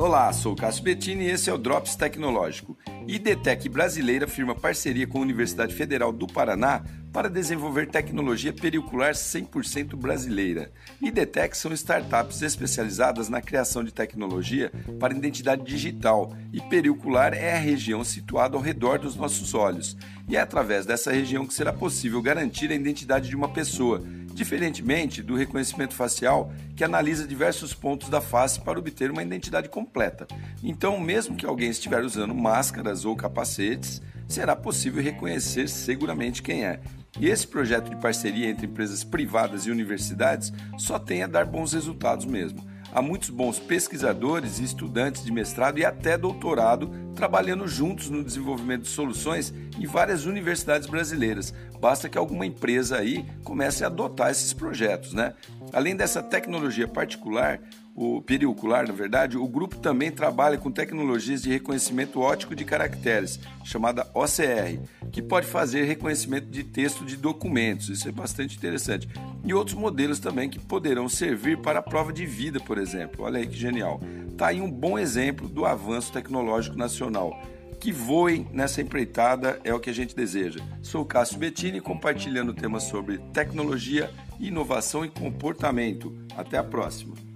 Olá, sou Cássio Bettini e esse é o Drops Tecnológico. IDTEC Brasileira firma parceria com a Universidade Federal do Paraná para desenvolver tecnologia pericular 100% brasileira. IDTEC são startups especializadas na criação de tecnologia para identidade digital e pericular é a região situada ao redor dos nossos olhos. E é através dessa região que será possível garantir a identidade de uma pessoa diferentemente do reconhecimento facial, que analisa diversos pontos da face para obter uma identidade completa. Então, mesmo que alguém estiver usando máscaras ou capacetes, será possível reconhecer seguramente quem é. E esse projeto de parceria entre empresas privadas e universidades só tem a dar bons resultados mesmo há muitos bons pesquisadores e estudantes de mestrado e até doutorado trabalhando juntos no desenvolvimento de soluções em várias universidades brasileiras. Basta que alguma empresa aí comece a adotar esses projetos, né? Além dessa tecnologia particular, o pericular, na verdade, o grupo também trabalha com tecnologias de reconhecimento ótico de caracteres, chamada OCR, que pode fazer reconhecimento de texto de documentos. Isso é bastante interessante. E outros modelos também que poderão servir para a prova de vida, por exemplo. Olha aí que genial. Está aí um bom exemplo do avanço tecnológico nacional. Que voem nessa empreitada é o que a gente deseja. Sou Cássio Bettini compartilhando temas sobre tecnologia, inovação e comportamento. Até a próxima.